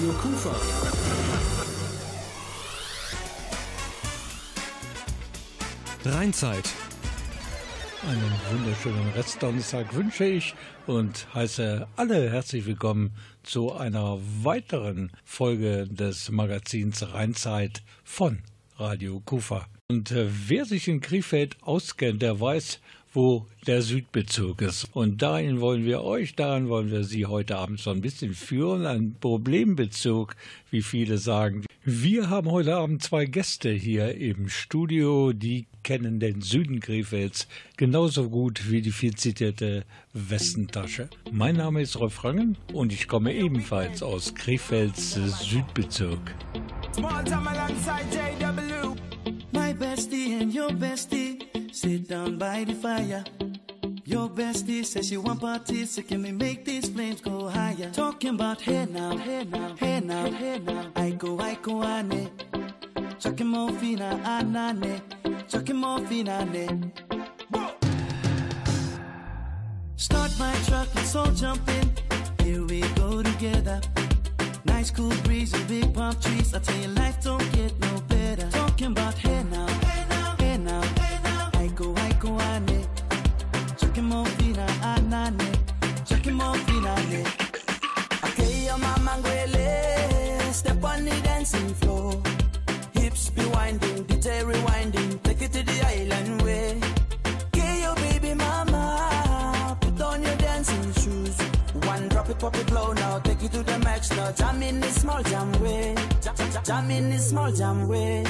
Radio Kufa. Rheinzeit. Einen wunderschönen Restdonnerstag wünsche ich und heiße alle herzlich willkommen zu einer weiteren Folge des Magazins Rheinzeit von Radio Kufa. Und äh, wer sich in Krefeld auskennt, der weiß, wo der Südbezug ist. Und dahin wollen wir euch, dahin wollen wir Sie heute Abend so ein bisschen führen, ein Problembezug, wie viele sagen. Wir haben heute Abend zwei Gäste hier im Studio, die kennen den Süden Krefelds genauso gut wie die viel zitierte Westentasche. Mein Name ist Rolf Rangen und ich komme ebenfalls aus Krefelds Südbezirk. Small time alongside JW. My bestie and your bestie sit down by the fire. Your bestie says she want parties, so can we make these flames go higher? Talking about hey now, hey now, hey now, hey now. I go, I go, ane. Chucking more fina, anane. Chucking more fina, ah, ne. Start my truck, let's all jump in. Here we go together. Nice cool breeze and big palm trees. I tell you, life don't get no better. Talking about hey now, ane. More fina, anane. More fina, ne. Okay, your mama ngwele. Step on the dancing floor. Hips be winding, DJ rewinding. Take it to the island way. Okay, your baby mama. Put on your dancing shoes. One drop it, pop it low now. Take it to the max now. Jam in this small jam way. Jam, jam, jam in this small jam way.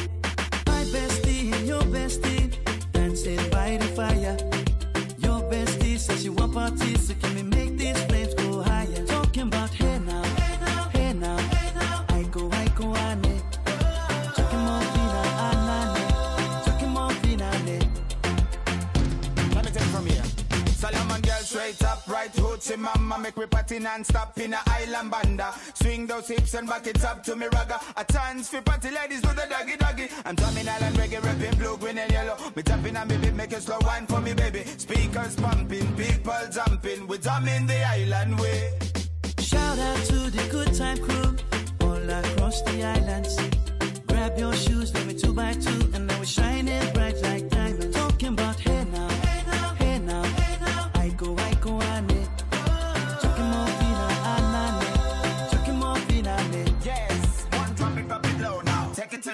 My bestie your bestie dancing by the fire. Your bestie says she want parties, so can we make these flames go higher? Talking about hey now, hey now, hey now, hey now. I go, I go, ane. Chucking hoochie mama Make me party non-stop in a island banda. Swing those hips and back it up to me ragga. A chance for party ladies do the doggy doggy. I'm drumming island reggae, rapping blue, green and yellow. Me tapping on me beat, make a slow wine for me baby. Speakers pumping, people jumping. We drumming the island way. Shout out to the good time crew all across the islands. Grab your shoes, let me two by two, and now we're shining bright like diamonds. Talking about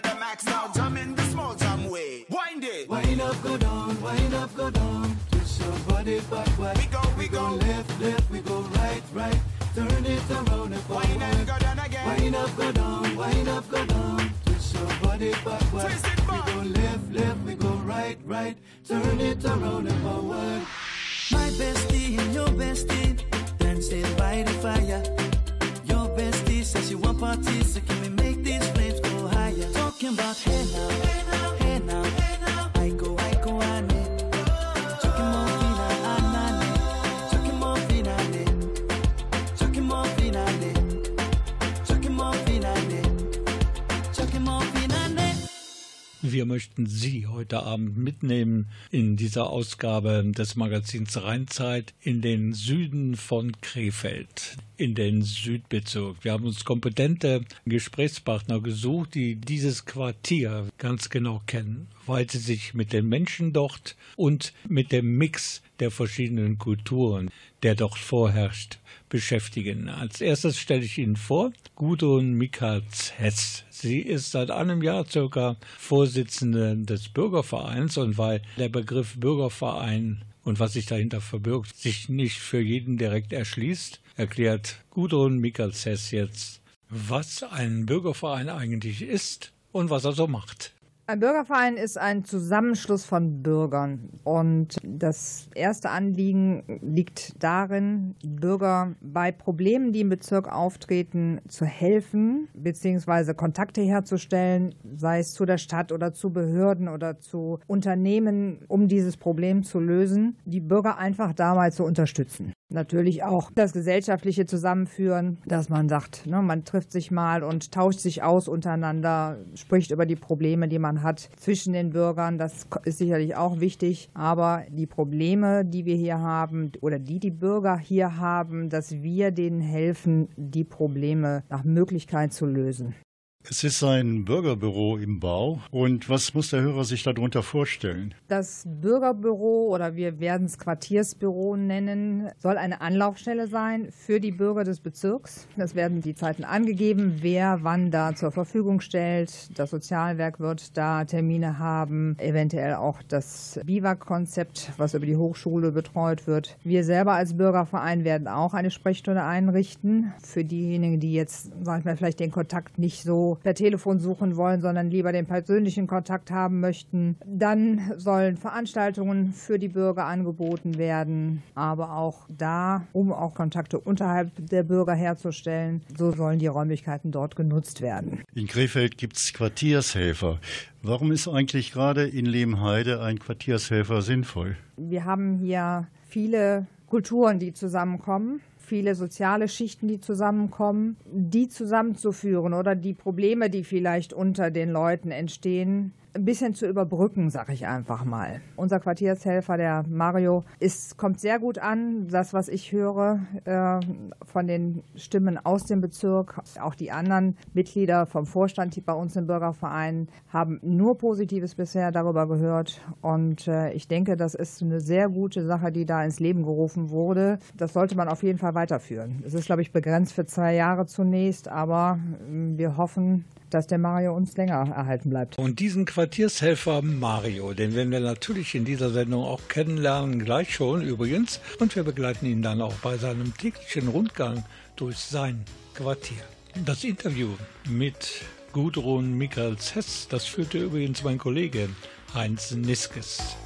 to the max now, jump in the small jam way Wind it, Wind up, go down, wind up, go down. Twist your body backward. we go, we Go go left, left, we go right, right. Turn it around and forward. Wind and go down again Wind up, go down, wind up, go down. Twist your body backward. Twist it we go left, left, we go right, right. Turn it around and forward. My bestie and your bestie dancing by the fire. Your bestie says she want parties, so can we make these flames go higher? Talking about hey now, hey now, Wir möchten Sie heute Abend mitnehmen in dieser Ausgabe des Magazins Rheinzeit in den Süden von Krefeld, in den Südbezirk. Wir haben uns kompetente Gesprächspartner gesucht, die dieses Quartier ganz genau kennen, weil sie sich mit den Menschen dort und mit dem Mix der verschiedenen Kulturen, der dort vorherrscht, beschäftigen. Als erstes stelle ich Ihnen vor, Gudrun Mikatz-Hess. Sie ist seit einem Jahr circa Vorsitzende des Bürgervereins und weil der Begriff Bürgerverein und was sich dahinter verbirgt, sich nicht für jeden direkt erschließt, erklärt Gudrun Mikatz-Hess jetzt, was ein Bürgerverein eigentlich ist und was er so macht. Ein Bürgerverein ist ein Zusammenschluss von Bürgern. Und das erste Anliegen liegt darin, Bürger bei Problemen, die im Bezirk auftreten, zu helfen, beziehungsweise Kontakte herzustellen, sei es zu der Stadt oder zu Behörden oder zu Unternehmen, um dieses Problem zu lösen, die Bürger einfach dabei zu unterstützen. Natürlich auch das gesellschaftliche Zusammenführen, dass man sagt, ne, man trifft sich mal und tauscht sich aus untereinander, spricht über die Probleme, die man hat zwischen den Bürgern. Das ist sicherlich auch wichtig. Aber die Probleme, die wir hier haben oder die die Bürger hier haben, dass wir denen helfen, die Probleme nach Möglichkeit zu lösen. Es ist ein Bürgerbüro im Bau. Und was muss der Hörer sich darunter vorstellen? Das Bürgerbüro oder wir werden es Quartiersbüro nennen, soll eine Anlaufstelle sein für die Bürger des Bezirks. Es werden die Zeiten angegeben, wer wann da zur Verfügung stellt. Das Sozialwerk wird da Termine haben, eventuell auch das Biwak-Konzept, was über die Hochschule betreut wird. Wir selber als Bürgerverein werden auch eine Sprechstunde einrichten für diejenigen, die jetzt, sag ich mal, vielleicht den Kontakt nicht so per Telefon suchen wollen, sondern lieber den persönlichen Kontakt haben möchten. Dann sollen Veranstaltungen für die Bürger angeboten werden, aber auch da, um auch Kontakte unterhalb der Bürger herzustellen, so sollen die Räumlichkeiten dort genutzt werden. In Krefeld gibt es Quartiershelfer. Warum ist eigentlich gerade in Lehmheide ein Quartiershelfer sinnvoll? Wir haben hier viele Kulturen, die zusammenkommen viele soziale Schichten, die zusammenkommen, die zusammenzuführen oder die Probleme, die vielleicht unter den Leuten entstehen, ein bisschen zu überbrücken, sag ich einfach mal. Unser Quartiershelfer, der Mario, ist, kommt sehr gut an. Das, was ich höre äh, von den Stimmen aus dem Bezirk, auch die anderen Mitglieder vom Vorstand bei uns im Bürgerverein haben nur Positives bisher darüber gehört. Und äh, ich denke, das ist eine sehr gute Sache, die da ins Leben gerufen wurde. Das sollte man auf jeden Fall weiterführen. Es ist, glaube ich, begrenzt für zwei Jahre zunächst, aber äh, wir hoffen, dass der Mario uns länger erhalten bleibt. Und diesen Quartiershelfer Mario, den werden wir natürlich in dieser Sendung auch kennenlernen, gleich schon übrigens. Und wir begleiten ihn dann auch bei seinem täglichen Rundgang durch sein Quartier. Das Interview mit Gudrun Michaels Hess, das führte übrigens mein Kollege Heinz Niskes.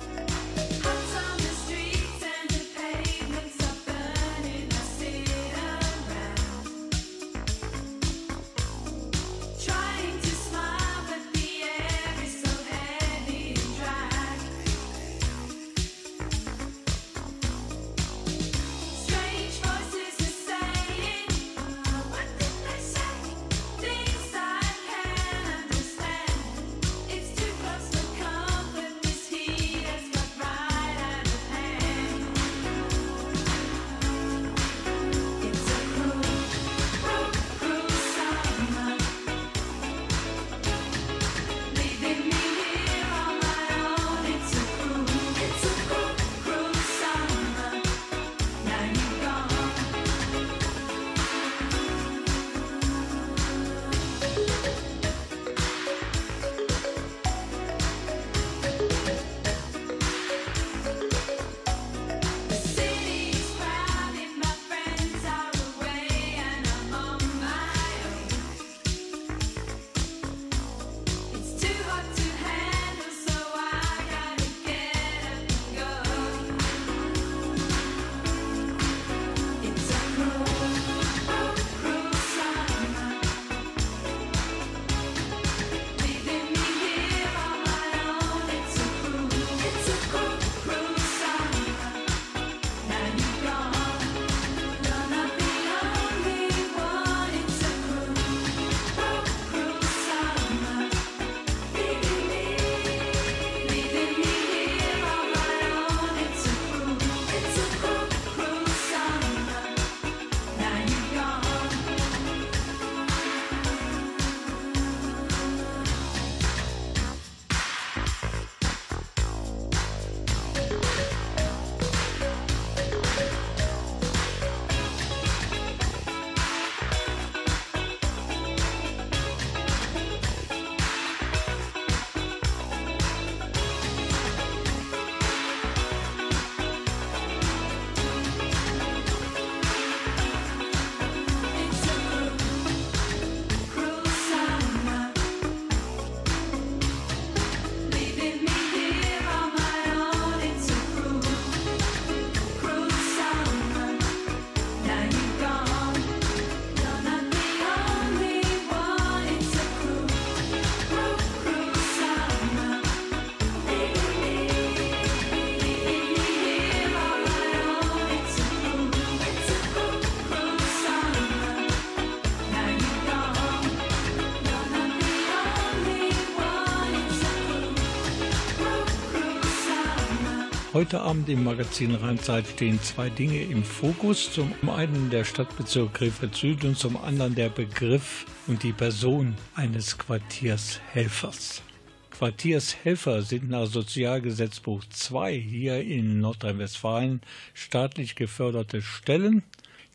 Heute Abend im Magazin Rheinzeit stehen zwei Dinge im Fokus. Zum einen der Stadtbezirk Krefeld Süd und zum anderen der Begriff und die Person eines Quartiershelfers. Quartiershelfer sind nach Sozialgesetzbuch 2 hier in Nordrhein-Westfalen staatlich geförderte Stellen,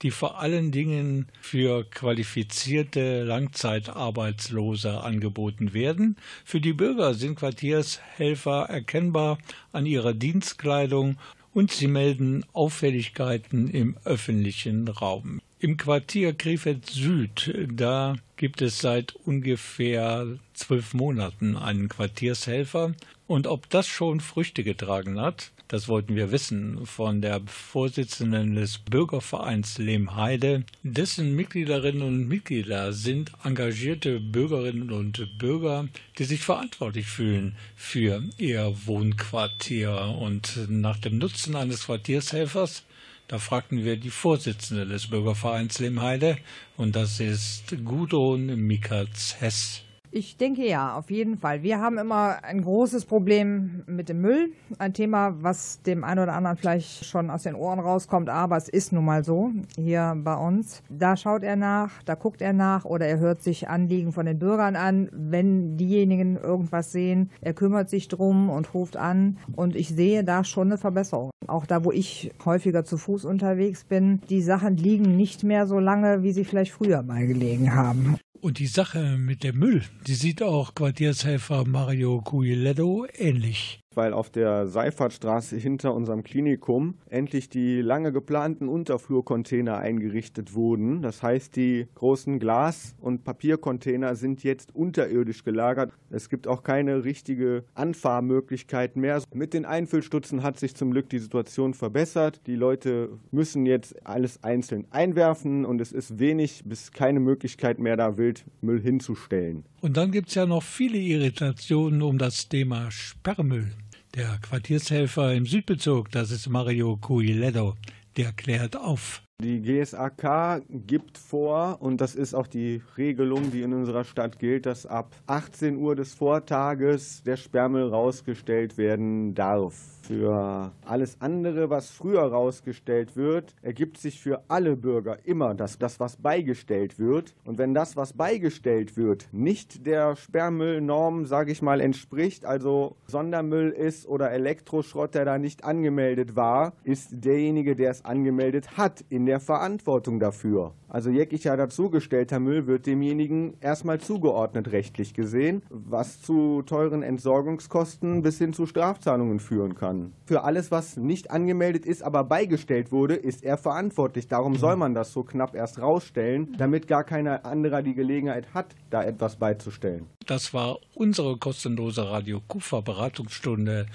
die vor allen Dingen für qualifizierte Langzeitarbeitslose angeboten werden. Für die Bürger sind Quartiershelfer erkennbar an ihrer Dienstkleidung und sie melden Auffälligkeiten im öffentlichen Raum. Im Quartier Krefeld Süd, da gibt es seit ungefähr zwölf Monaten einen Quartiershelfer. Und ob das schon Früchte getragen hat, das wollten wir wissen von der Vorsitzenden des Bürgervereins Lehmheide. Dessen Mitgliederinnen und Mitglieder sind engagierte Bürgerinnen und Bürger, die sich verantwortlich fühlen für ihr Wohnquartier. Und nach dem Nutzen eines Quartiershelfers da fragten wir die Vorsitzende des Bürgervereins Lemheide und das ist Gudrun Mikatz-Hess. Ich denke ja, auf jeden Fall. Wir haben immer ein großes Problem mit dem Müll. Ein Thema, was dem einen oder anderen vielleicht schon aus den Ohren rauskommt, aber es ist nun mal so hier bei uns. Da schaut er nach, da guckt er nach oder er hört sich Anliegen von den Bürgern an. Wenn diejenigen irgendwas sehen, er kümmert sich drum und ruft an. Und ich sehe da schon eine Verbesserung. Auch da, wo ich häufiger zu Fuß unterwegs bin, die Sachen liegen nicht mehr so lange, wie sie vielleicht früher mal gelegen haben. Und die Sache mit dem Müll, die sieht auch Quartiershelfer Mario Cuiletto ähnlich weil auf der Seifertstraße hinter unserem Klinikum endlich die lange geplanten Unterflurcontainer eingerichtet wurden. Das heißt, die großen Glas- und Papiercontainer sind jetzt unterirdisch gelagert. Es gibt auch keine richtige Anfahrmöglichkeit mehr. Mit den Einfüllstutzen hat sich zum Glück die Situation verbessert. Die Leute müssen jetzt alles einzeln einwerfen und es ist wenig bis keine Möglichkeit mehr, da Wildmüll hinzustellen. Und dann gibt es ja noch viele Irritationen um das Thema Sperrmüll. Der Quartiershelfer im Südbezirk, das ist Mario Cuiledo, der klärt auf. Die GSAK gibt vor, und das ist auch die Regelung, die in unserer Stadt gilt, dass ab 18 Uhr des Vortages der Sperrmüll rausgestellt werden darf. Für alles andere, was früher rausgestellt wird, ergibt sich für alle Bürger immer das, das, was beigestellt wird. Und wenn das, was beigestellt wird, nicht der Sperrmüllnorm, sage ich mal, entspricht, also Sondermüll ist oder Elektroschrott, der da nicht angemeldet war, ist derjenige, der es angemeldet hat, in der Verantwortung dafür. Also jeglicher dazugestellter Müll wird demjenigen erstmal zugeordnet rechtlich gesehen, was zu teuren Entsorgungskosten bis hin zu Strafzahlungen führen kann kann. Für alles, was nicht angemeldet ist, aber beigestellt wurde, ist er verantwortlich. Darum soll man das so knapp erst rausstellen, damit gar keiner anderer die Gelegenheit hat, da etwas beizustellen. Das war unsere kostenlose Radio Kufa Beratungsstunde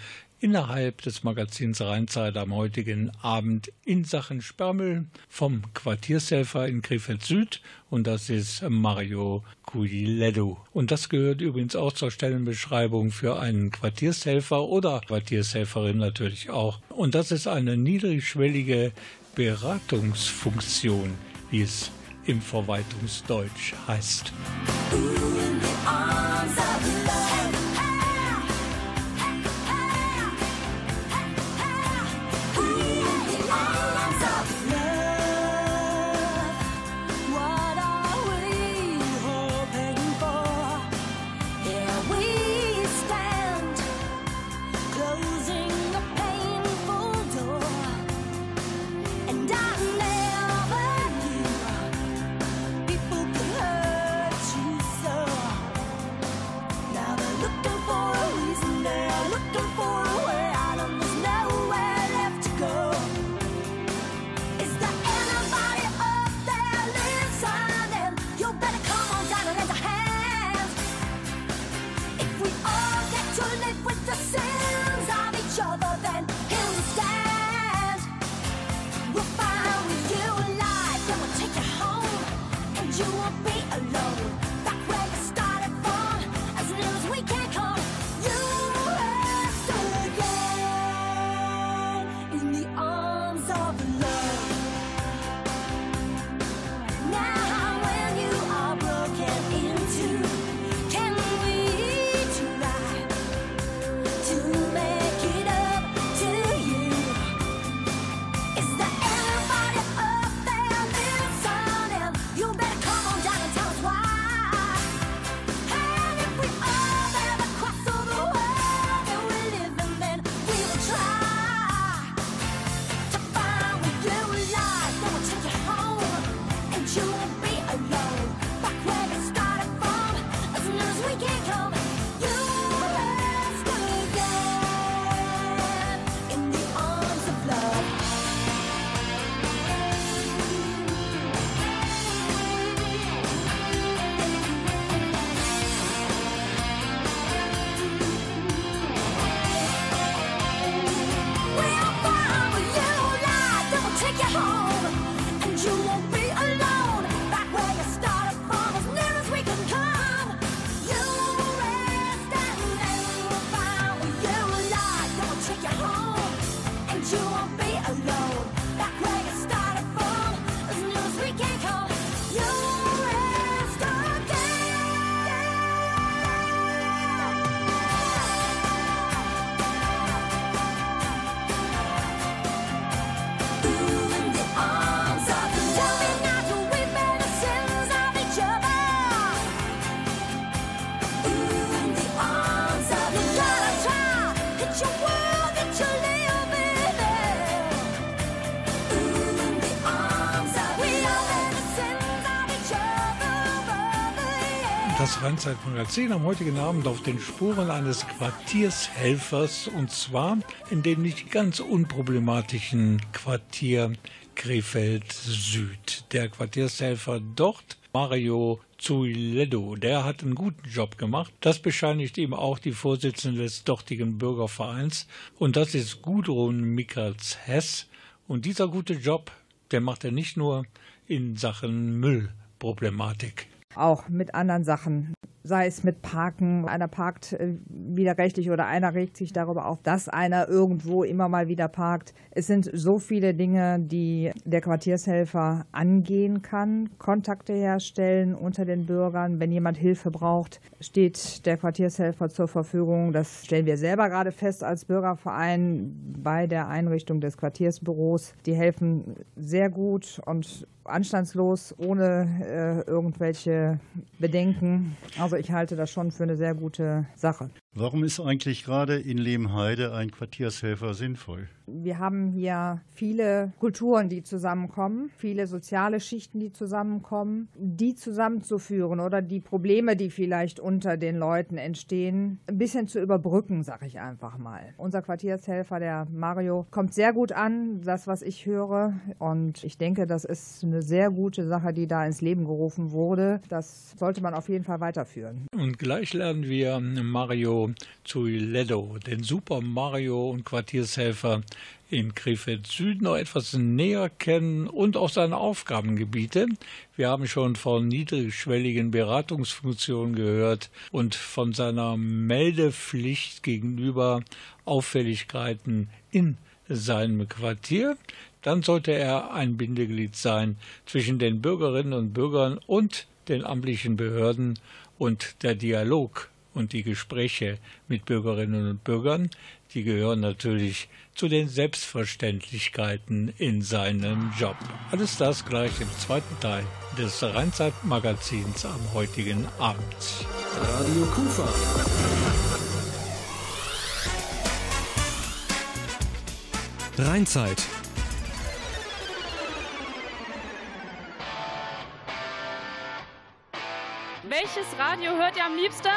innerhalb des Magazins Rheinzeit am heutigen Abend in Sachen Sperrmüll vom Quartiershelfer in Krefeld Süd und das ist Mario Cuiledo. Und das gehört übrigens auch zur Stellenbeschreibung für einen Quartiershelfer oder Quartiershelferin natürlich auch. Und das ist eine niedrigschwellige Beratungsfunktion, wie es im Verwaltungsdeutsch heißt. so won't be alone. Das Rheinzeitmagazin am heutigen Abend auf den Spuren eines Quartiershelfers und zwar in dem nicht ganz unproblematischen Quartier Krefeld Süd. Der Quartiershelfer dort, Mario Zuiledo, der hat einen guten Job gemacht. Das bescheinigt ihm auch die Vorsitzende des dortigen Bürgervereins und das ist Gudrun Mikkertz-Hess. Und dieser gute Job, der macht er nicht nur in Sachen Müllproblematik auch mit anderen Sachen sei es mit Parken, einer parkt äh, widerrechtlich oder einer regt sich darüber auf, dass einer irgendwo immer mal wieder parkt. Es sind so viele Dinge, die der Quartiershelfer angehen kann, Kontakte herstellen unter den Bürgern. Wenn jemand Hilfe braucht, steht der Quartiershelfer zur Verfügung. Das stellen wir selber gerade fest als Bürgerverein bei der Einrichtung des Quartiersbüros. Die helfen sehr gut und anstandslos, ohne äh, irgendwelche Bedenken. Also ich halte das schon für eine sehr gute Sache. Warum ist eigentlich gerade in Lehmheide ein Quartiershelfer sinnvoll? Wir haben hier viele Kulturen, die zusammenkommen, viele soziale Schichten, die zusammenkommen, die zusammenzuführen oder die Probleme, die vielleicht unter den Leuten entstehen, ein bisschen zu überbrücken, sage ich einfach mal. Unser Quartiershelfer, der Mario, kommt sehr gut an, das, was ich höre. Und ich denke, das ist eine sehr gute Sache, die da ins Leben gerufen wurde. Das sollte man auf jeden Fall weiterführen. Und gleich lernen wir Mario zu Ledo, den Super Mario und Quartiershelfer in Krefeld Süd noch etwas näher kennen und auch seine Aufgabengebiete. Wir haben schon von niedrigschwelligen Beratungsfunktionen gehört und von seiner Meldepflicht gegenüber Auffälligkeiten in seinem Quartier. Dann sollte er ein Bindeglied sein zwischen den Bürgerinnen und Bürgern und den amtlichen Behörden und der Dialog und die Gespräche mit Bürgerinnen und Bürgern, die gehören natürlich zu den Selbstverständlichkeiten in seinem Job. Alles das gleich im zweiten Teil des Rheinzeit-Magazins am heutigen Abend. Radio Kufa. Rheinzeit Welches Radio hört ihr am liebsten?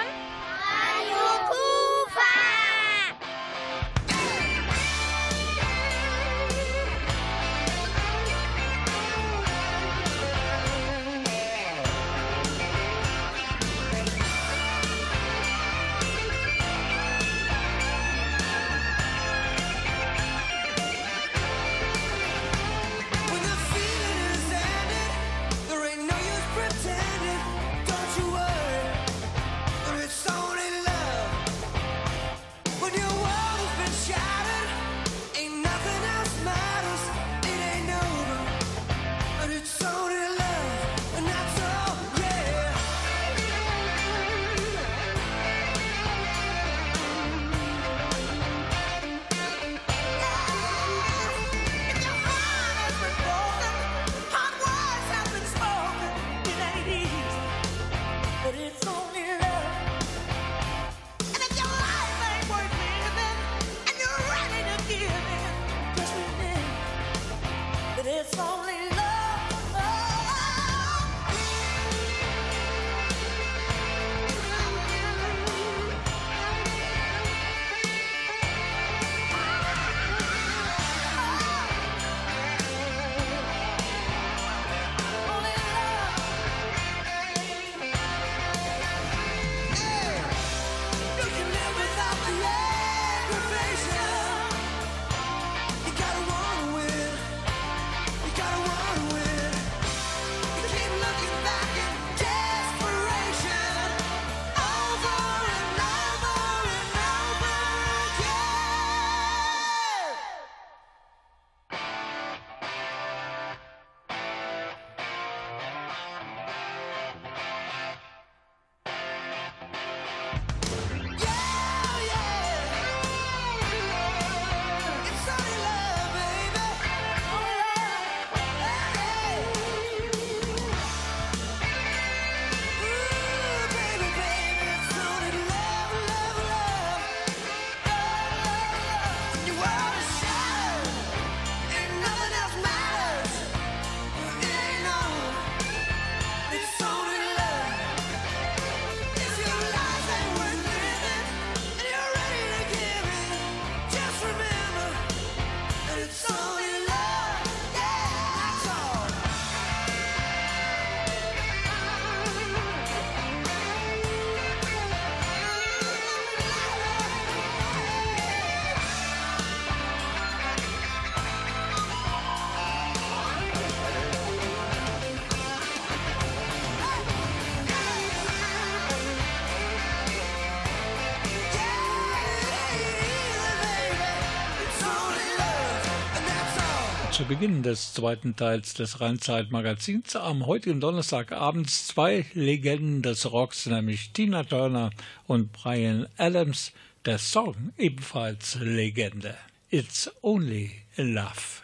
Zu Beginn des zweiten Teils des Rheinzeit-Magazins am heutigen Donnerstagabend zwei Legenden des Rocks, nämlich Tina Turner und Brian Adams. Der Song ebenfalls Legende. It's Only Love.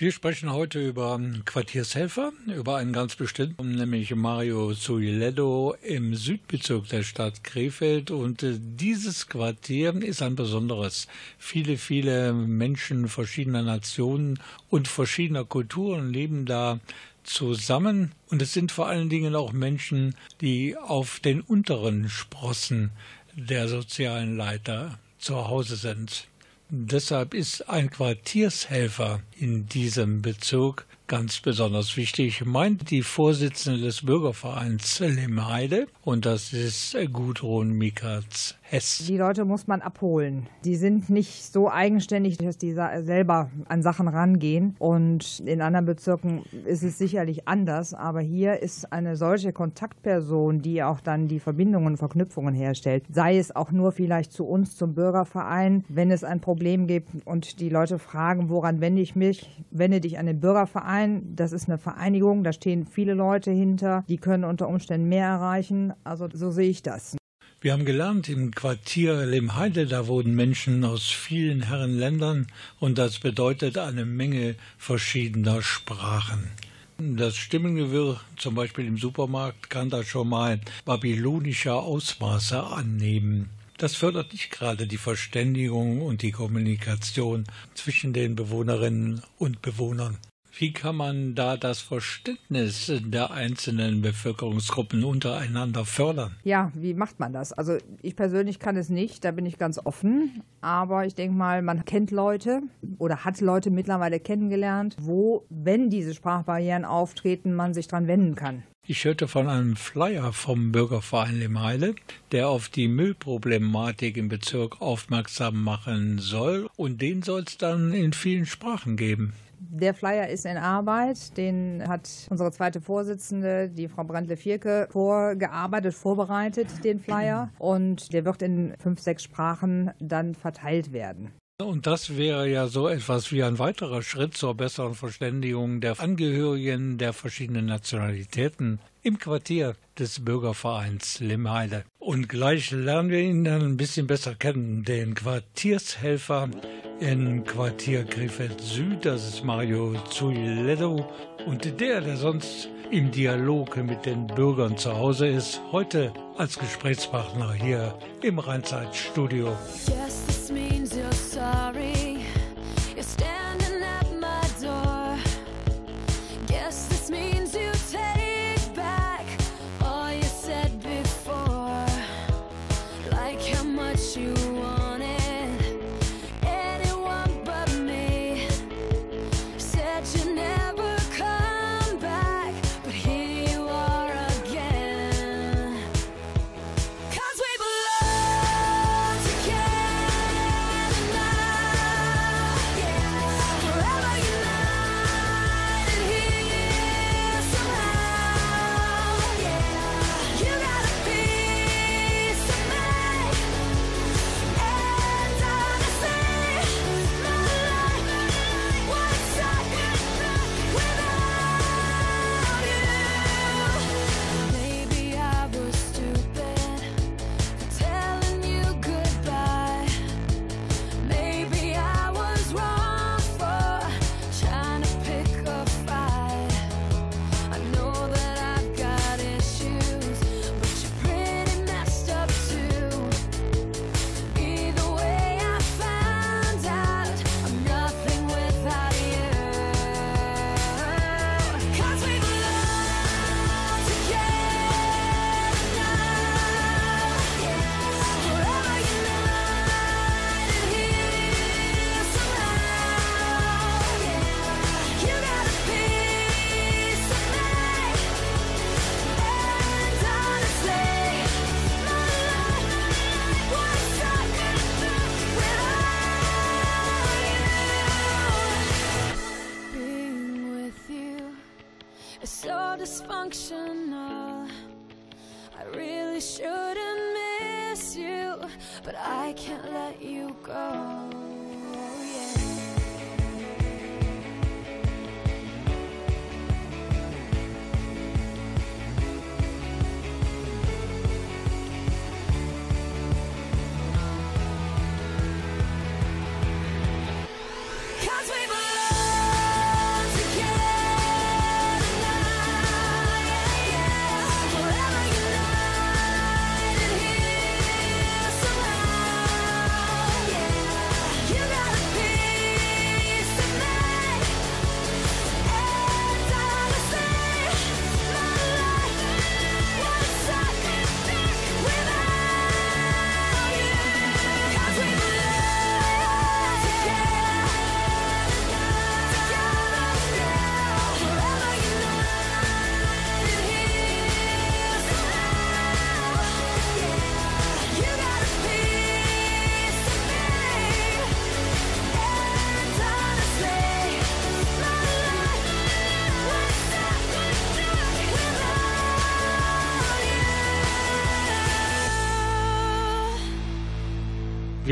Wir sprechen heute über Quartiershelfer, über einen ganz bestimmten, nämlich Mario Zuiledo im Südbezirk der Stadt Krefeld. Und äh, dieses Quartier ist ein besonderes. Viele, viele Menschen verschiedener Nationen und verschiedener Kulturen leben da zusammen. Und es sind vor allen Dingen auch Menschen, die auf den unteren Sprossen der sozialen Leiter zu Hause sind. Deshalb ist ein Quartiershelfer in diesem Bezug ganz besonders wichtig, meint die Vorsitzende des Bürgervereins Lemheide und das ist Gudrun Mikatz Hess. Die Leute muss man abholen. Die sind nicht so eigenständig, dass die selber an Sachen rangehen. Und in anderen Bezirken ist es sicherlich anders. Aber hier ist eine solche Kontaktperson, die auch dann die Verbindungen und Verknüpfungen herstellt. Sei es auch nur vielleicht zu uns, zum Bürgerverein, wenn es ein Problem gibt und die Leute fragen, woran wende ich mich? Wende dich an den Bürgerverein. Das ist eine Vereinigung, da stehen viele Leute hinter. Die können unter Umständen mehr erreichen. Also so sehe ich das. Wir haben gelernt, im Quartier Lemheide, da wohnen Menschen aus vielen Herrenländern und das bedeutet eine Menge verschiedener Sprachen. Das Stimmengewirr, zum Beispiel im Supermarkt, kann da schon mal babylonische Ausmaße annehmen. Das fördert nicht gerade die Verständigung und die Kommunikation zwischen den Bewohnerinnen und Bewohnern. Wie kann man da das Verständnis der einzelnen Bevölkerungsgruppen untereinander fördern? Ja, wie macht man das? Also ich persönlich kann es nicht, da bin ich ganz offen. Aber ich denke mal, man kennt Leute oder hat Leute mittlerweile kennengelernt, wo, wenn diese Sprachbarrieren auftreten, man sich dran wenden kann. Ich hörte von einem Flyer vom Bürgerverein Lemheile, der auf die Müllproblematik im Bezirk aufmerksam machen soll. Und den soll es dann in vielen Sprachen geben. Der Flyer ist in Arbeit. Den hat unsere zweite Vorsitzende, die Frau Brandle-Vierke, vorgearbeitet, vorbereitet, den Flyer. Und der wird in fünf, sechs Sprachen dann verteilt werden. Und das wäre ja so etwas wie ein weiterer Schritt zur besseren Verständigung der Angehörigen der verschiedenen Nationalitäten im Quartier des Bürgervereins Limheide. Und gleich lernen wir ihn dann ein bisschen besser kennen, den Quartiershelfer in Quartier Krefeld Süd. Das ist Mario Zuiledo und der, der sonst im Dialog mit den Bürgern zu Hause ist, heute als Gesprächspartner hier im Rheinzeitstudio. Yes,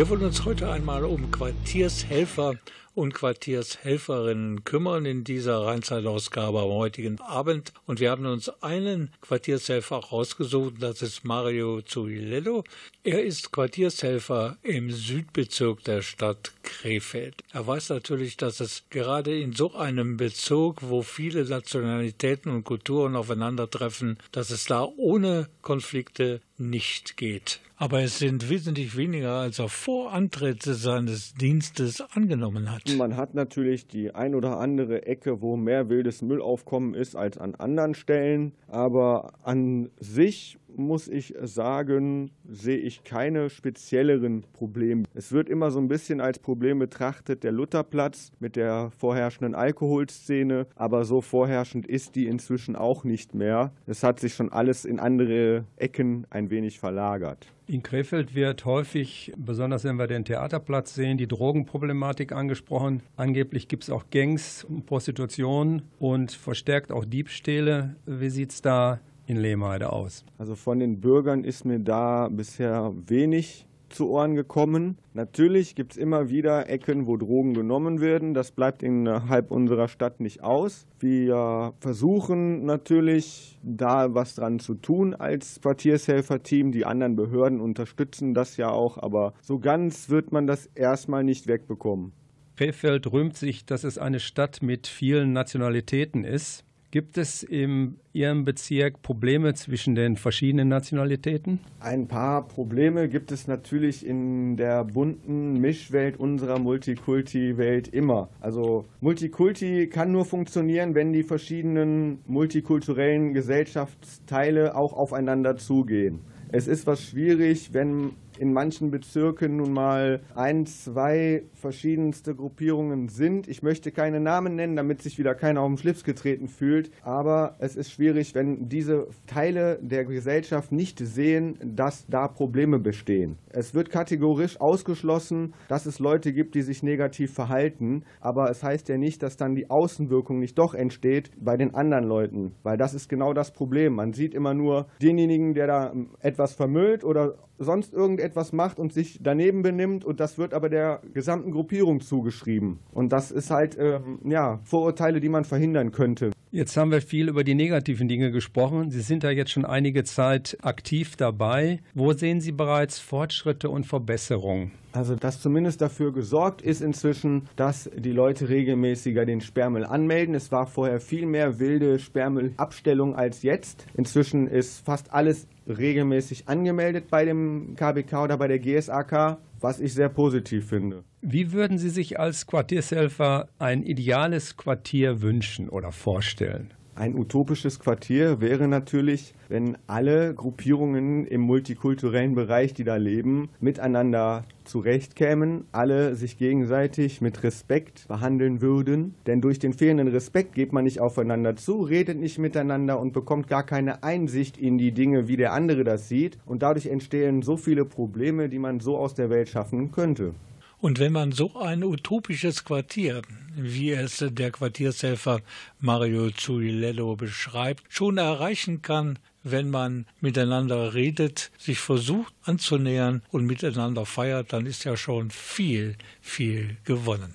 Wir wollen uns heute einmal um Quartiershelfer und Quartiershelferinnen kümmern in dieser Rheinzeitausgabe am heutigen Abend. Und wir haben uns einen Quartiershelfer rausgesucht, das ist Mario Zuiledo. Er ist Quartiershelfer im Südbezirk der Stadt Krefeld. Er weiß natürlich, dass es gerade in so einem Bezirk, wo viele Nationalitäten und Kulturen aufeinandertreffen, dass es da ohne Konflikte nicht geht. Aber es sind wesentlich weniger, als er vor Antritt seines Dienstes angenommen hat. Man hat natürlich die ein oder andere Ecke, wo mehr wildes Müllaufkommen ist als an anderen Stellen. Aber an sich muss ich sagen, sehe ich keine spezielleren Probleme. Es wird immer so ein bisschen als Problem betrachtet, der Lutherplatz mit der vorherrschenden Alkoholszene, aber so vorherrschend ist die inzwischen auch nicht mehr. Es hat sich schon alles in andere Ecken ein wenig verlagert. In Krefeld wird häufig, besonders wenn wir den Theaterplatz sehen, die Drogenproblematik angesprochen. Angeblich gibt es auch Gangs, Prostitution und verstärkt auch Diebstähle. Wie sieht es da in Lehmheide aus? Also von den Bürgern ist mir da bisher wenig zu Ohren gekommen. Natürlich gibt es immer wieder Ecken, wo Drogen genommen werden. Das bleibt innerhalb unserer Stadt nicht aus. Wir versuchen natürlich, da was dran zu tun als Quartiershelferteam. Die anderen Behörden unterstützen das ja auch, aber so ganz wird man das erstmal nicht wegbekommen. Krefeld rühmt sich, dass es eine Stadt mit vielen Nationalitäten ist. Gibt es in Ihrem Bezirk Probleme zwischen den verschiedenen Nationalitäten? Ein paar Probleme gibt es natürlich in der bunten Mischwelt unserer Multikulti-Welt immer. Also Multikulti kann nur funktionieren, wenn die verschiedenen multikulturellen Gesellschaftsteile auch aufeinander zugehen. Es ist was schwierig, wenn in manchen Bezirken nun mal ein, zwei verschiedenste Gruppierungen sind. Ich möchte keine Namen nennen, damit sich wieder keiner auf den Schlips getreten fühlt. Aber es ist schwierig, wenn diese Teile der Gesellschaft nicht sehen, dass da Probleme bestehen. Es wird kategorisch ausgeschlossen, dass es Leute gibt, die sich negativ verhalten. Aber es heißt ja nicht, dass dann die Außenwirkung nicht doch entsteht bei den anderen Leuten. Weil das ist genau das Problem. Man sieht immer nur denjenigen, der da etwas vermüllt oder sonst irgendetwas macht und sich daneben benimmt und das wird aber der gesamten Gruppierung zugeschrieben. Und das ist halt ähm, ja, Vorurteile, die man verhindern könnte. Jetzt haben wir viel über die negativen Dinge gesprochen. Sie sind da jetzt schon einige Zeit aktiv dabei. Wo sehen Sie bereits Fortschritte und Verbesserungen? Also, dass zumindest dafür gesorgt ist inzwischen, dass die Leute regelmäßiger den Sperrmüll anmelden. Es war vorher viel mehr wilde Sperrmüllabstellung als jetzt. Inzwischen ist fast alles regelmäßig angemeldet bei dem KBK oder bei der GSAK, was ich sehr positiv finde. Wie würden Sie sich als Quartiershelfer ein ideales Quartier wünschen oder vorstellen? Ein utopisches Quartier wäre natürlich, wenn alle Gruppierungen im multikulturellen Bereich, die da leben, miteinander zurechtkämen, alle sich gegenseitig mit Respekt behandeln würden. Denn durch den fehlenden Respekt geht man nicht aufeinander zu, redet nicht miteinander und bekommt gar keine Einsicht in die Dinge, wie der andere das sieht. Und dadurch entstehen so viele Probleme, die man so aus der Welt schaffen könnte. Und wenn man so ein utopisches Quartier, wie es der Quartiershelfer Mario Zuilello beschreibt, schon erreichen kann, wenn man miteinander redet, sich versucht anzunähern und miteinander feiert, dann ist ja schon viel, viel gewonnen.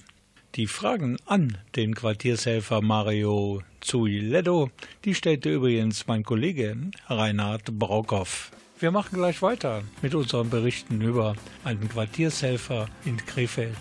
Die Fragen an den Quartiershelfer Mario Zuileddo, die stellte übrigens mein Kollege Reinhard Braukoff. Wir machen gleich weiter mit unseren Berichten über einen Quartiershelfer in Krefeld.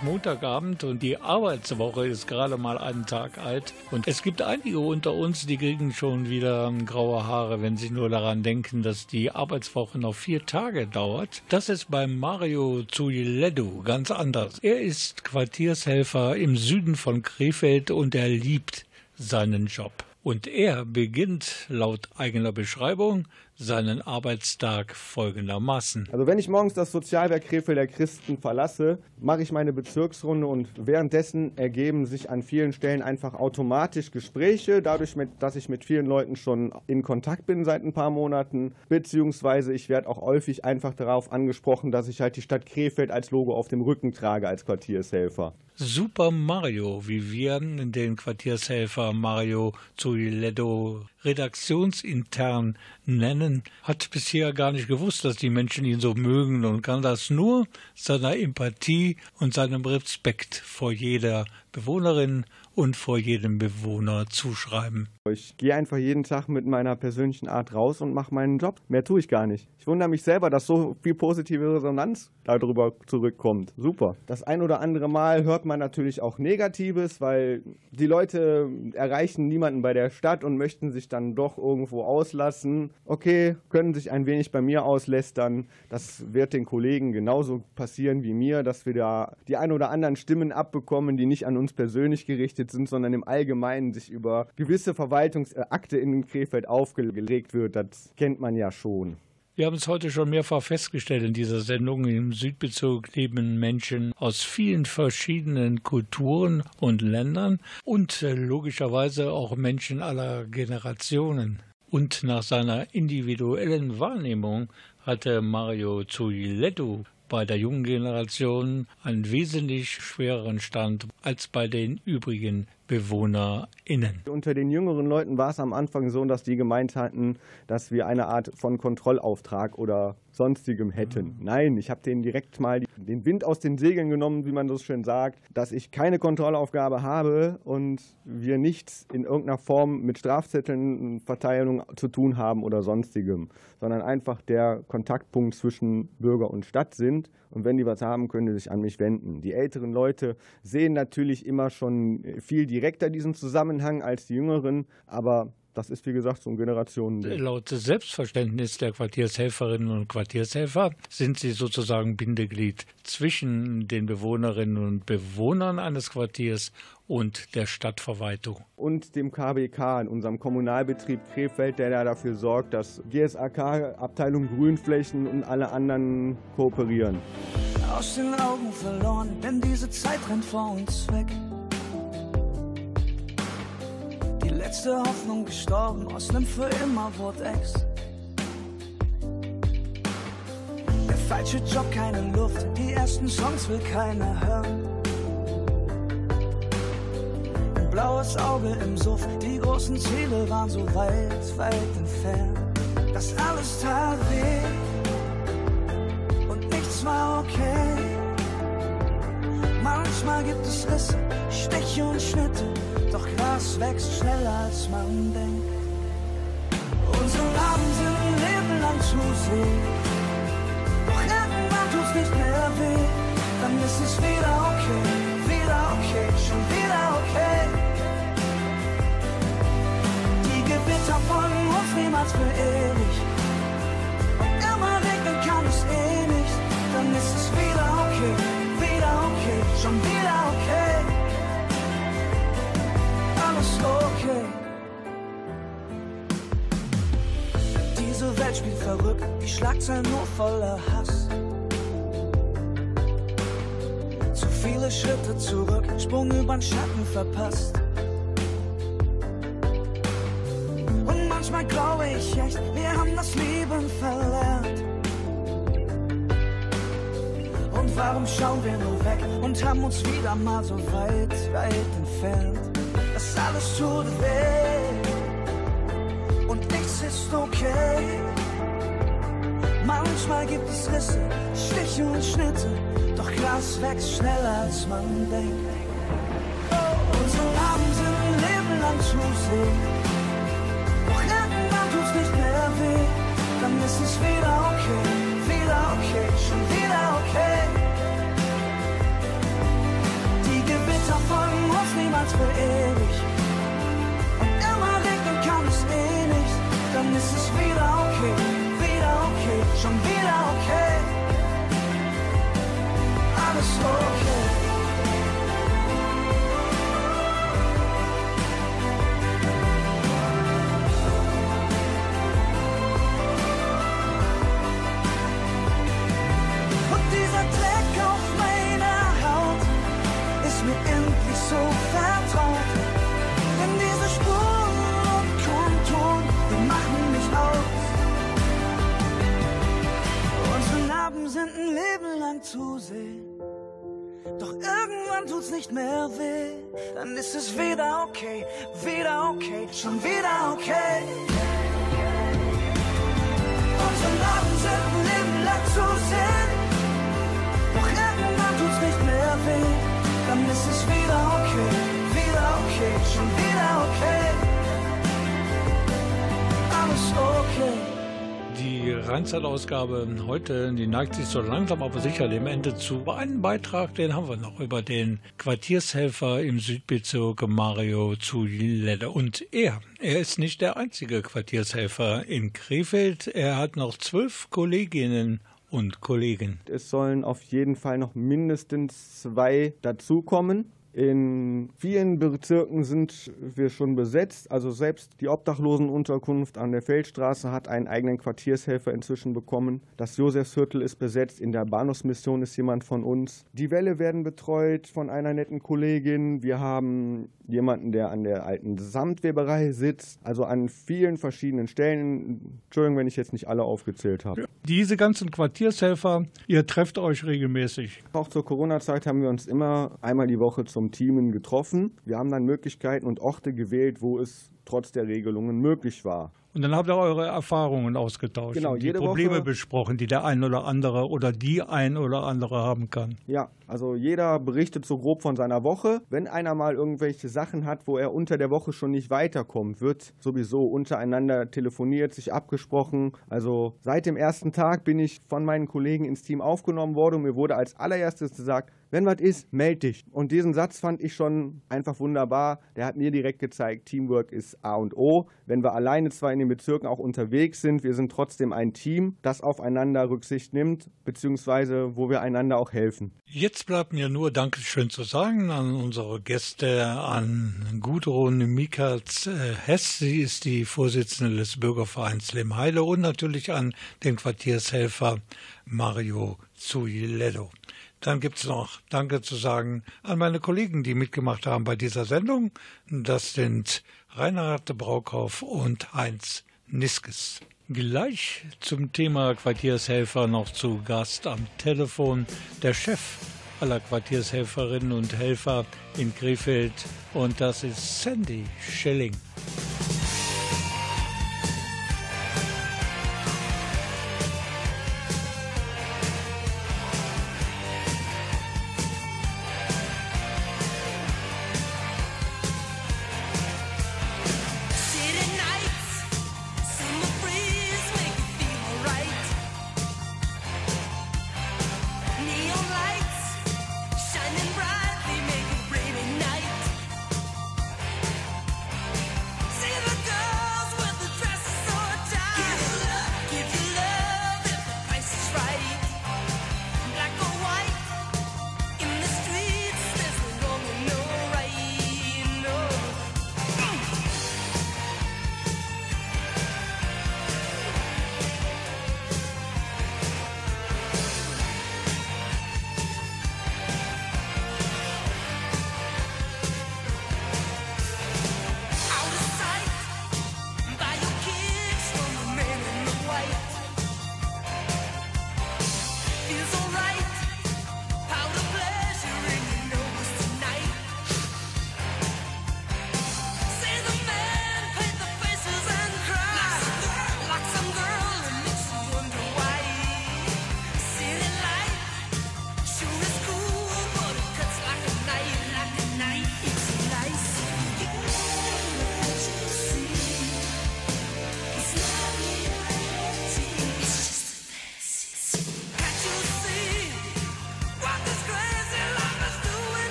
Ist Montagabend und die Arbeitswoche ist gerade mal einen Tag alt. Und es gibt einige unter uns, die kriegen schon wieder graue Haare, wenn sie nur daran denken, dass die Arbeitswoche noch vier Tage dauert. Das ist bei Mario Zuiledu ganz anders. Er ist Quartiershelfer im Süden von Krefeld und er liebt seinen Job. Und er beginnt laut eigener Beschreibung seinen Arbeitstag folgendermaßen. Also wenn ich morgens das Sozialwerk Krefeld der Christen verlasse, mache ich meine Bezirksrunde und währenddessen ergeben sich an vielen Stellen einfach automatisch Gespräche, dadurch, dass ich mit vielen Leuten schon in Kontakt bin seit ein paar Monaten, beziehungsweise ich werde auch häufig einfach darauf angesprochen, dass ich halt die Stadt Krefeld als Logo auf dem Rücken trage als Quartiershelfer. Super Mario, wie wir den Quartiershelfer Mario Zuiledo redaktionsintern nennen, hat bisher gar nicht gewusst, dass die Menschen ihn so mögen und kann das nur seiner Empathie und seinem Respekt vor jeder Bewohnerin und vor jedem Bewohner zuschreiben. Ich gehe einfach jeden Tag mit meiner persönlichen Art raus und mache meinen Job. Mehr tue ich gar nicht. Ich wundere mich selber, dass so viel positive Resonanz darüber zurückkommt. Super. Das ein oder andere Mal hört man natürlich auch Negatives, weil die Leute erreichen niemanden bei der Stadt und möchten sich dann doch irgendwo auslassen. Okay, können sich ein wenig bei mir auslästern. Das wird den Kollegen genauso passieren wie mir, dass wir da die ein oder anderen Stimmen abbekommen, die nicht an uns persönlich gerichtet sind, sondern im Allgemeinen sich über gewisse Verwaltungsakte in Krefeld aufgelegt wird. Das kennt man ja schon. Wir haben es heute schon mehrfach festgestellt in dieser Sendung. Im Südbezirk leben Menschen aus vielen verschiedenen Kulturen und Ländern und äh, logischerweise auch Menschen aller Generationen. Und nach seiner individuellen Wahrnehmung hatte Mario Zuiletto bei der jungen Generation einen wesentlich schwereren Stand als bei den übrigen BewohnerInnen. Unter den jüngeren Leuten war es am Anfang so, dass die gemeint hatten, dass wir eine Art von Kontrollauftrag oder sonstigem hätten. Nein, ich habe denen direkt mal den Wind aus den Segeln genommen, wie man so schön sagt, dass ich keine Kontrollaufgabe habe und wir nichts in irgendeiner Form mit Strafzetteln, Verteilung zu tun haben oder sonstigem, sondern einfach der Kontaktpunkt zwischen Bürger und Stadt sind. Und wenn die was haben, können die sich an mich wenden. Die älteren Leute sehen natürlich immer schon viel direkter diesen Zusammenhang als die jüngeren, aber das ist, wie gesagt, so ein Generationen. Laut Selbstverständnis der Quartiershelferinnen und Quartiershelfer sind sie sozusagen Bindeglied zwischen den Bewohnerinnen und Bewohnern eines Quartiers und der Stadtverwaltung. Und dem KBK, in unserem Kommunalbetrieb Krefeld, der da dafür sorgt, dass GSAK, Abteilung Grünflächen und alle anderen kooperieren. Aus den Augen verloren, denn diese Zeit rennt vor uns weg. Letzte Hoffnung gestorben, aus nem für immer wurde Ex. Der falsche Job, keine Luft, die ersten Songs will keiner hören. Ein blaues Auge im Suff, die großen Ziele waren so weit, weit entfernt. Das alles tat weh und nichts war okay. Manchmal gibt es Risse, Stiche und Schnitte doch Gras wächst schneller als man denkt. Unsere Narben sind ein Leben lang zu sehen. Doch irgendwann tut's nicht mehr weh. Dann ist es wieder okay, wieder okay, schon wieder okay. Die Gewitter folgen uns niemals für ewig. Und immer regnen kann es eh nicht. Dann ist es wieder okay, wieder okay, schon wieder Spielt verrückt, die Schlagzeilen nur voller Hass. Zu viele Schritte zurück, Sprung übern Schatten verpasst. Und manchmal glaube ich echt, wir haben das Leben verlernt. Und warum schauen wir nur weg und haben uns wieder mal so weit, weit entfernt? das alles tut weh und nichts ist okay. Manchmal gibt es Risse, Stiche und Schnitte, doch Glas wächst schneller als man denkt. Unsere Narben sind ein Leben lang zu sehen, doch irgendwann tut's nicht mehr weh, dann ist es wieder okay, wieder okay, schon wieder okay. für ewig. Und immer regnen kann es eh nicht, dann ist es wieder okay, schon wieder okay. Alles okay. Irgendwann tut's nicht mehr weh. Dann ist es wieder okay, wieder okay, schon wieder okay. Unsere Narben sind ein Leben lang zu sehen. Doch irgendwann tut's nicht mehr weh. Dann ist es wieder okay, wieder okay, schon wieder okay. Alles okay. Die Rheinzeit-Ausgabe heute, die neigt sich so langsam aber sicher dem Ende zu. Einen Beitrag, den haben wir noch über den Quartiershelfer im Südbezirk Mario Zulede. Und er, er ist nicht der einzige Quartiershelfer in Krefeld. Er hat noch zwölf Kolleginnen und Kollegen. Es sollen auf jeden Fall noch mindestens zwei dazukommen. In vielen Bezirken sind wir schon besetzt. Also selbst die Obdachlosenunterkunft an der Feldstraße hat einen eigenen Quartiershelfer inzwischen bekommen. Das Josefsviertel ist besetzt. In der Bahnhofsmission ist jemand von uns. Die Wälle werden betreut von einer netten Kollegin. Wir haben jemanden, der an der alten Samtweberei sitzt. Also an vielen verschiedenen Stellen. Entschuldigung, wenn ich jetzt nicht alle aufgezählt habe. Diese ganzen Quartiershelfer, ihr trefft euch regelmäßig. Auch zur Corona-Zeit haben wir uns immer einmal die Woche zum Teamen getroffen. Wir haben dann Möglichkeiten und Orte gewählt, wo es trotz der Regelungen möglich war. Und dann habt ihr eure Erfahrungen ausgetauscht Genau, und die Probleme Woche- besprochen, die der ein oder andere oder die ein oder andere haben kann. Ja, also jeder berichtet so grob von seiner Woche. Wenn einer mal irgendwelche Sachen hat, wo er unter der Woche schon nicht weiterkommt, wird sowieso untereinander telefoniert, sich abgesprochen. Also seit dem ersten Tag bin ich von meinen Kollegen ins Team aufgenommen worden und mir wurde als allererstes gesagt, wenn was ist, meld dich. Und diesen Satz fand ich schon einfach wunderbar. Der hat mir direkt gezeigt, Teamwork ist A und O. Wenn wir alleine zwar in den Bezirken auch unterwegs sind, wir sind trotzdem ein Team, das aufeinander Rücksicht nimmt, beziehungsweise wo wir einander auch helfen. Jetzt bleibt mir nur Dankeschön zu sagen an unsere Gäste, an Gudrun Mikatz-Hess. Sie ist die Vorsitzende des Bürgervereins Lemheile und natürlich an den Quartiershelfer Mario Zuiledo. Dann gibt's noch Danke zu sagen an meine Kollegen, die mitgemacht haben bei dieser Sendung. Das sind Reinhard Braukauf und Heinz Niskes. Gleich zum Thema Quartiershelfer noch zu Gast am Telefon der Chef aller Quartiershelferinnen und Helfer in Krefeld und das ist Sandy Schilling.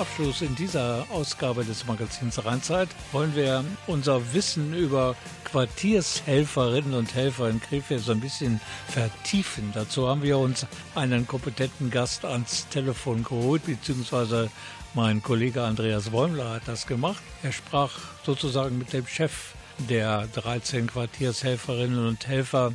Abschluss in dieser Ausgabe des Magazins Rheinzeit wollen wir unser Wissen über Quartiershelferinnen und Helfer in Krefeld so ein bisschen vertiefen. Dazu haben wir uns einen kompetenten Gast ans Telefon geholt, beziehungsweise mein Kollege Andreas Bäumler hat das gemacht. Er sprach sozusagen mit dem Chef der 13 Quartiershelferinnen und Helfer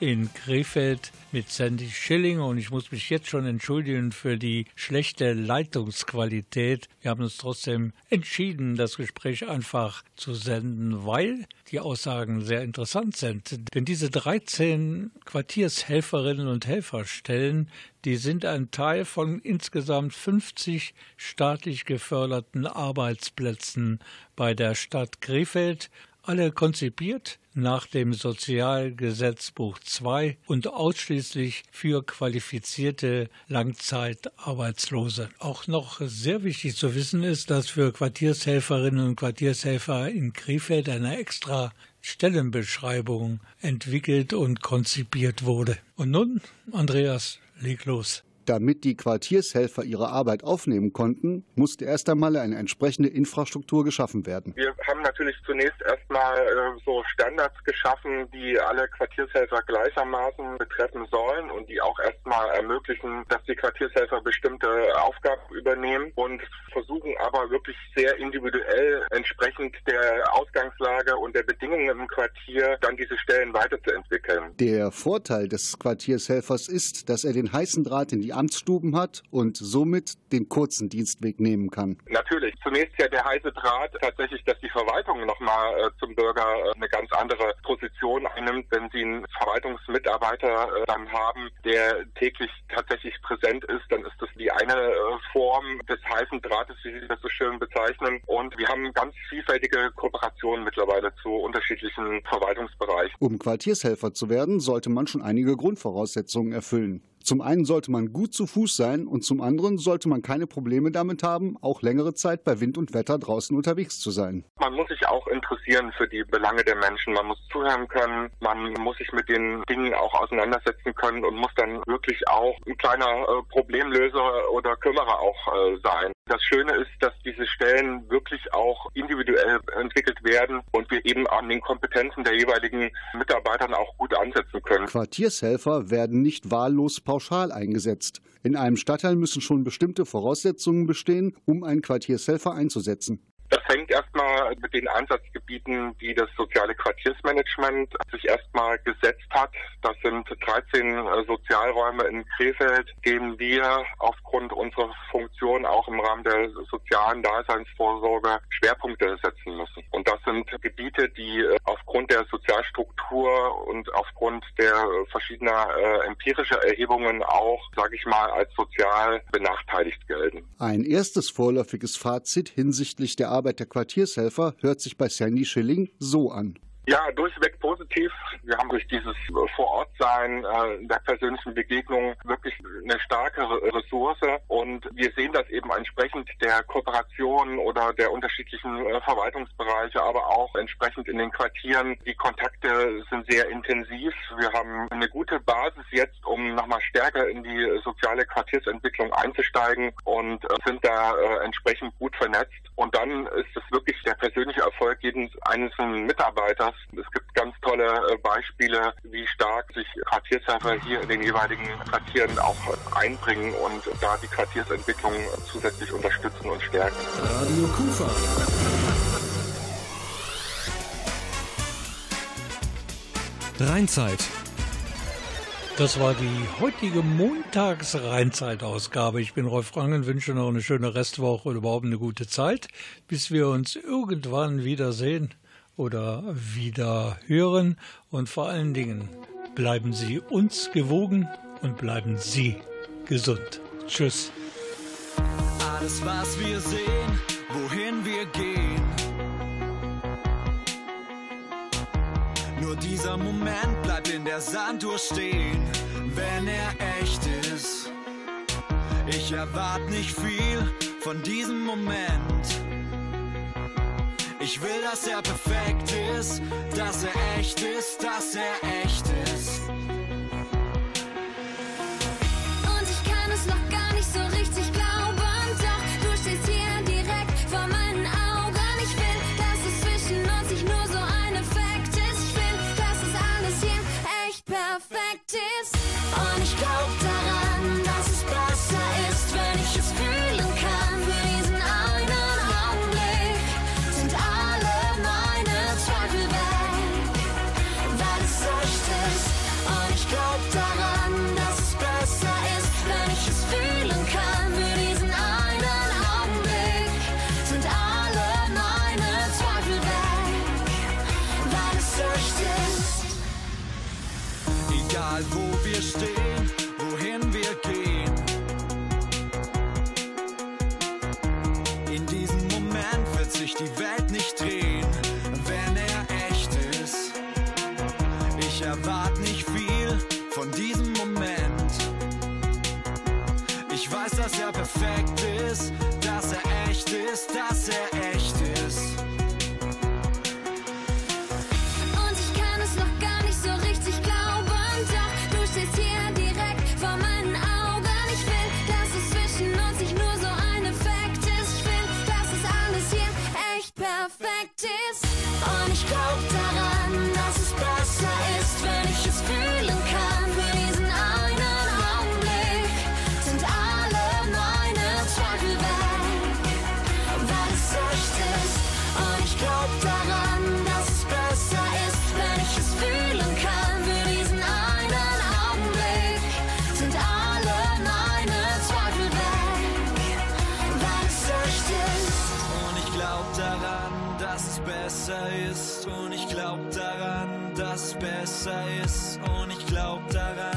in Krefeld mit Sandy Schilling und ich muss mich jetzt schon entschuldigen für die schlechte Leitungsqualität. Wir haben uns trotzdem entschieden, das Gespräch einfach zu senden, weil die Aussagen sehr interessant sind. Denn diese 13 Quartiershelferinnen und Helferstellen, die sind ein Teil von insgesamt 50 staatlich geförderten Arbeitsplätzen bei der Stadt Krefeld alle konzipiert nach dem Sozialgesetzbuch II und ausschließlich für qualifizierte Langzeitarbeitslose. Auch noch sehr wichtig zu wissen ist, dass für Quartiershelferinnen und Quartiershelfer in Krefeld eine extra Stellenbeschreibung entwickelt und konzipiert wurde. Und nun, Andreas, leg los. Damit die Quartiershelfer ihre Arbeit aufnehmen konnten, musste erst einmal eine entsprechende Infrastruktur geschaffen werden. Wir haben natürlich zunächst erstmal äh, so Standards geschaffen, die alle Quartiershelfer gleichermaßen betreffen sollen und die auch erstmal ermöglichen, dass die Quartiershelfer bestimmte Aufgaben übernehmen und versuchen aber wirklich sehr individuell entsprechend der Ausgangslage und der Bedingungen im Quartier dann diese Stellen weiterzuentwickeln. Der Vorteil des Quartiershelfers ist, dass er den heißen Draht in die Amtsstuben hat und somit den kurzen Dienstweg nehmen kann. Natürlich. Zunächst ja der heiße Draht tatsächlich, dass die Verwaltung nochmal äh, zum Bürger äh, eine ganz andere Position einnimmt, wenn sie einen Verwaltungsmitarbeiter äh, dann haben, der täglich tatsächlich präsent ist, dann ist das die eine äh, Form des heißen Drahtes, wie Sie das so schön bezeichnen. Und wir haben ganz vielfältige Kooperationen mittlerweile zu unterschiedlichen Verwaltungsbereichen. Um Quartiershelfer zu werden, sollte man schon einige Grundvoraussetzungen erfüllen. Zum einen sollte man gut zu Fuß sein und zum anderen sollte man keine Probleme damit haben, auch längere Zeit bei Wind und Wetter draußen unterwegs zu sein. Man muss sich auch interessieren für die Belange der Menschen. Man muss zuhören können. Man muss sich mit den Dingen auch auseinandersetzen können und muss dann wirklich auch ein kleiner äh, Problemlöser oder Kümmerer auch äh, sein. Das Schöne ist, dass diese Stellen wirklich auch individuell entwickelt werden und wir eben an den Kompetenzen der jeweiligen Mitarbeitern auch gut ansetzen können. Quartiershelfer werden nicht wahllos pauschal eingesetzt. In einem Stadtteil müssen schon bestimmte Voraussetzungen bestehen, um einen Quartiershelfer einzusetzen. Das hängt erstmal mit den Einsatzgebieten, die das soziale Quartiersmanagement sich erstmal gesetzt hat. Das sind 13 äh, Sozialräume in Krefeld, denen wir aufgrund unserer Funktion auch im Rahmen der sozialen Daseinsvorsorge Schwerpunkte setzen müssen. Und das sind Gebiete, die äh, aufgrund der Sozialstruktur und aufgrund der verschiedener äh, empirischer Erhebungen auch, sage ich mal, als sozial benachteiligt gelten. Ein erstes vorläufiges Fazit hinsichtlich der Arbeit der Quartiershelfer hört sich bei Sandy Schilling so an. Ja, durchweg positiv. Wir haben durch dieses Vorortsein äh, der persönlichen Begegnung wirklich eine starke Ressource und wir sehen das eben entsprechend der Kooperation oder der unterschiedlichen äh, Verwaltungsbereiche, aber auch entsprechend in den Quartieren. Die Kontakte sind sehr intensiv. Wir haben eine gute Basis jetzt, um nochmal stärker in die soziale Quartiersentwicklung einzusteigen und äh, sind da äh, entsprechend gut vernetzt. Und dann ist es wirklich der persönliche Erfolg jedes einzelnen Mitarbeiters, es gibt ganz tolle äh, Beispiele, wie stark sich Quartiershelfer hier in den jeweiligen Quartieren auch einbringen und da die Quartiersentwicklung zusätzlich unterstützen und stärken. Radio Kufa. Rheinzeit. Das war die heutige Montags-Rheinzeit-Ausgabe. Ich bin Rolf Rangen, wünsche noch eine schöne Restwoche und überhaupt eine gute Zeit, bis wir uns irgendwann wiedersehen oder wieder hören. Und vor allen Dingen bleiben Sie uns gewogen und bleiben Sie gesund. Tschüss. Alles, was wir sehen, wohin wir gehen. Nur dieser Moment bleibt in der Sanduhr stehen, wenn er echt ist. Ich erwarte nicht viel von diesem Moment. Ich will, dass er perfekt ist, dass er echt ist, dass er echt ist. Besser ist. Und ich glaub daran,